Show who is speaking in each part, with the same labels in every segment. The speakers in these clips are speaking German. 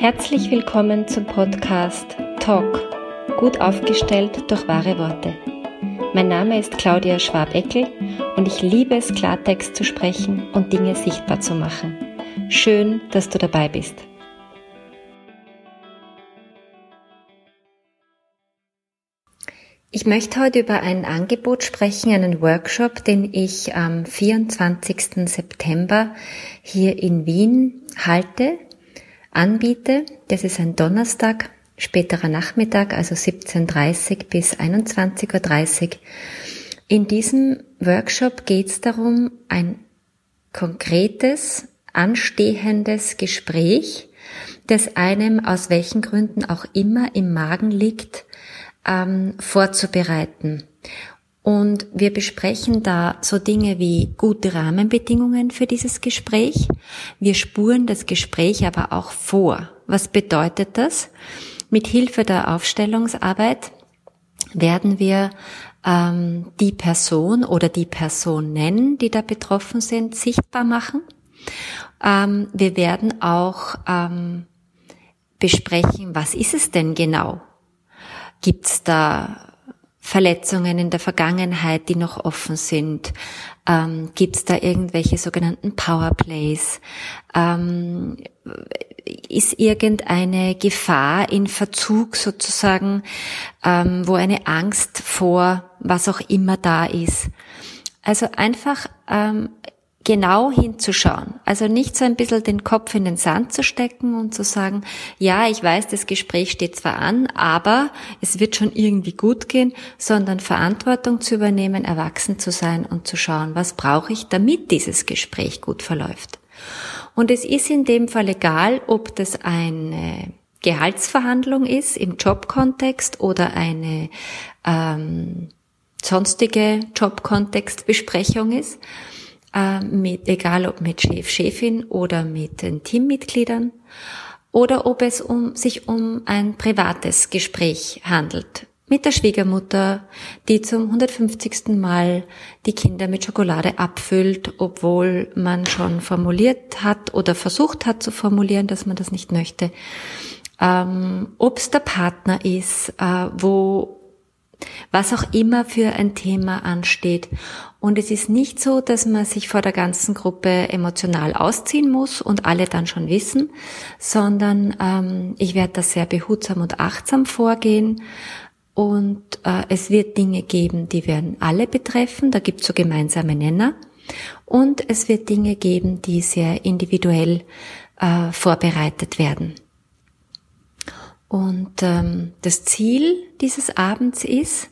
Speaker 1: Herzlich willkommen zum Podcast Talk, gut aufgestellt durch wahre Worte. Mein Name ist Claudia Schwabeckel und ich liebe es, Klartext zu sprechen und Dinge sichtbar zu machen. Schön, dass du dabei bist. Ich möchte heute über ein Angebot sprechen, einen Workshop, den ich am 24. September hier in Wien halte anbiete. Das ist ein Donnerstag, späterer Nachmittag, also 17.30 bis 21.30 Uhr. In diesem Workshop geht es darum, ein konkretes, anstehendes Gespräch, das einem aus welchen Gründen auch immer im Magen liegt, ähm, vorzubereiten. Und wir besprechen da so Dinge wie gute Rahmenbedingungen für dieses Gespräch. Wir spuren das Gespräch aber auch vor. Was bedeutet das? Mit Hilfe der Aufstellungsarbeit werden wir ähm, die Person oder die Personen, die da betroffen sind, sichtbar machen. Ähm, wir werden auch ähm, besprechen, was ist es denn genau? Gibt es da Verletzungen in der Vergangenheit, die noch offen sind? Ähm, Gibt es da irgendwelche sogenannten Powerplays? Ähm, ist irgendeine Gefahr in Verzug sozusagen, ähm, wo eine Angst vor was auch immer da ist? Also einfach ähm, genau hinzuschauen. Also nicht so ein bisschen den Kopf in den Sand zu stecken und zu sagen, ja, ich weiß, das Gespräch steht zwar an, aber es wird schon irgendwie gut gehen, sondern Verantwortung zu übernehmen, erwachsen zu sein und zu schauen, was brauche ich, damit dieses Gespräch gut verläuft. Und es ist in dem Fall egal, ob das eine Gehaltsverhandlung ist im Jobkontext oder eine ähm, sonstige Jobkontextbesprechung ist äh, mit, egal ob mit Chef, Chefin oder mit den Teammitgliedern oder ob es um, sich um ein privates Gespräch handelt. Mit der Schwiegermutter, die zum 150. Mal die Kinder mit Schokolade abfüllt, obwohl man schon formuliert hat oder versucht hat zu formulieren, dass man das nicht möchte. Ähm, ob es der Partner ist, äh, wo was auch immer für ein Thema ansteht. Und es ist nicht so, dass man sich vor der ganzen Gruppe emotional ausziehen muss und alle dann schon wissen, sondern ähm, ich werde da sehr behutsam und achtsam vorgehen. Und äh, es wird Dinge geben, die werden alle betreffen. Da gibt es so gemeinsame Nenner. Und es wird Dinge geben, die sehr individuell äh, vorbereitet werden. Und ähm, das Ziel dieses Abends ist,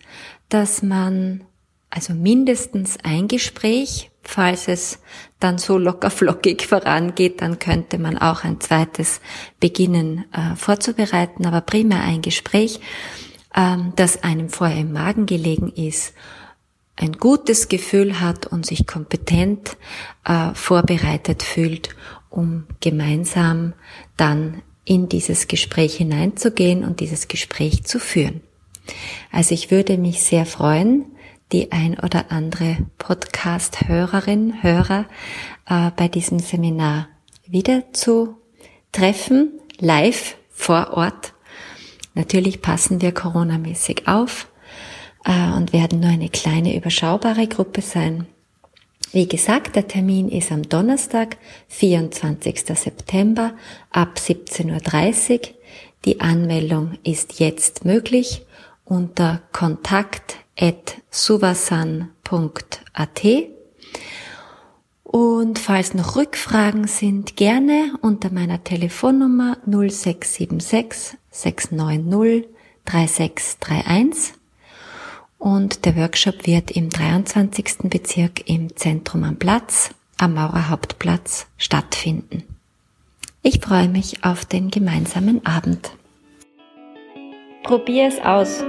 Speaker 1: dass man also mindestens ein Gespräch, falls es dann so locker flockig vorangeht, dann könnte man auch ein zweites beginnen äh, vorzubereiten, aber primär ein Gespräch, ähm, das einem vorher im Magen gelegen ist, ein gutes Gefühl hat und sich kompetent äh, vorbereitet fühlt, um gemeinsam dann in dieses Gespräch hineinzugehen und dieses Gespräch zu führen. Also ich würde mich sehr freuen, die ein oder andere Podcast-Hörerin, Hörer äh, bei diesem Seminar wieder zu treffen, live vor Ort. Natürlich passen wir coronamäßig auf äh, und werden nur eine kleine überschaubare Gruppe sein. Wie gesagt, der Termin ist am Donnerstag, 24. September ab 17.30 Uhr. Die Anmeldung ist jetzt möglich unter kontakt.suvasan.at. Und falls noch Rückfragen sind, gerne unter meiner Telefonnummer 0676 690 3631 und der Workshop wird im 23. Bezirk im Zentrum am Platz, am Maurer Hauptplatz stattfinden. Ich freue mich auf den gemeinsamen Abend. Probier es aus.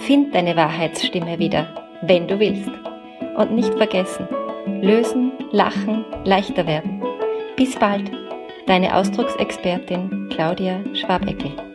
Speaker 1: Find deine Wahrheitsstimme wieder, wenn du willst. Und nicht vergessen, lösen, lachen, leichter werden. Bis bald, deine Ausdrucksexpertin Claudia Schwabeckel.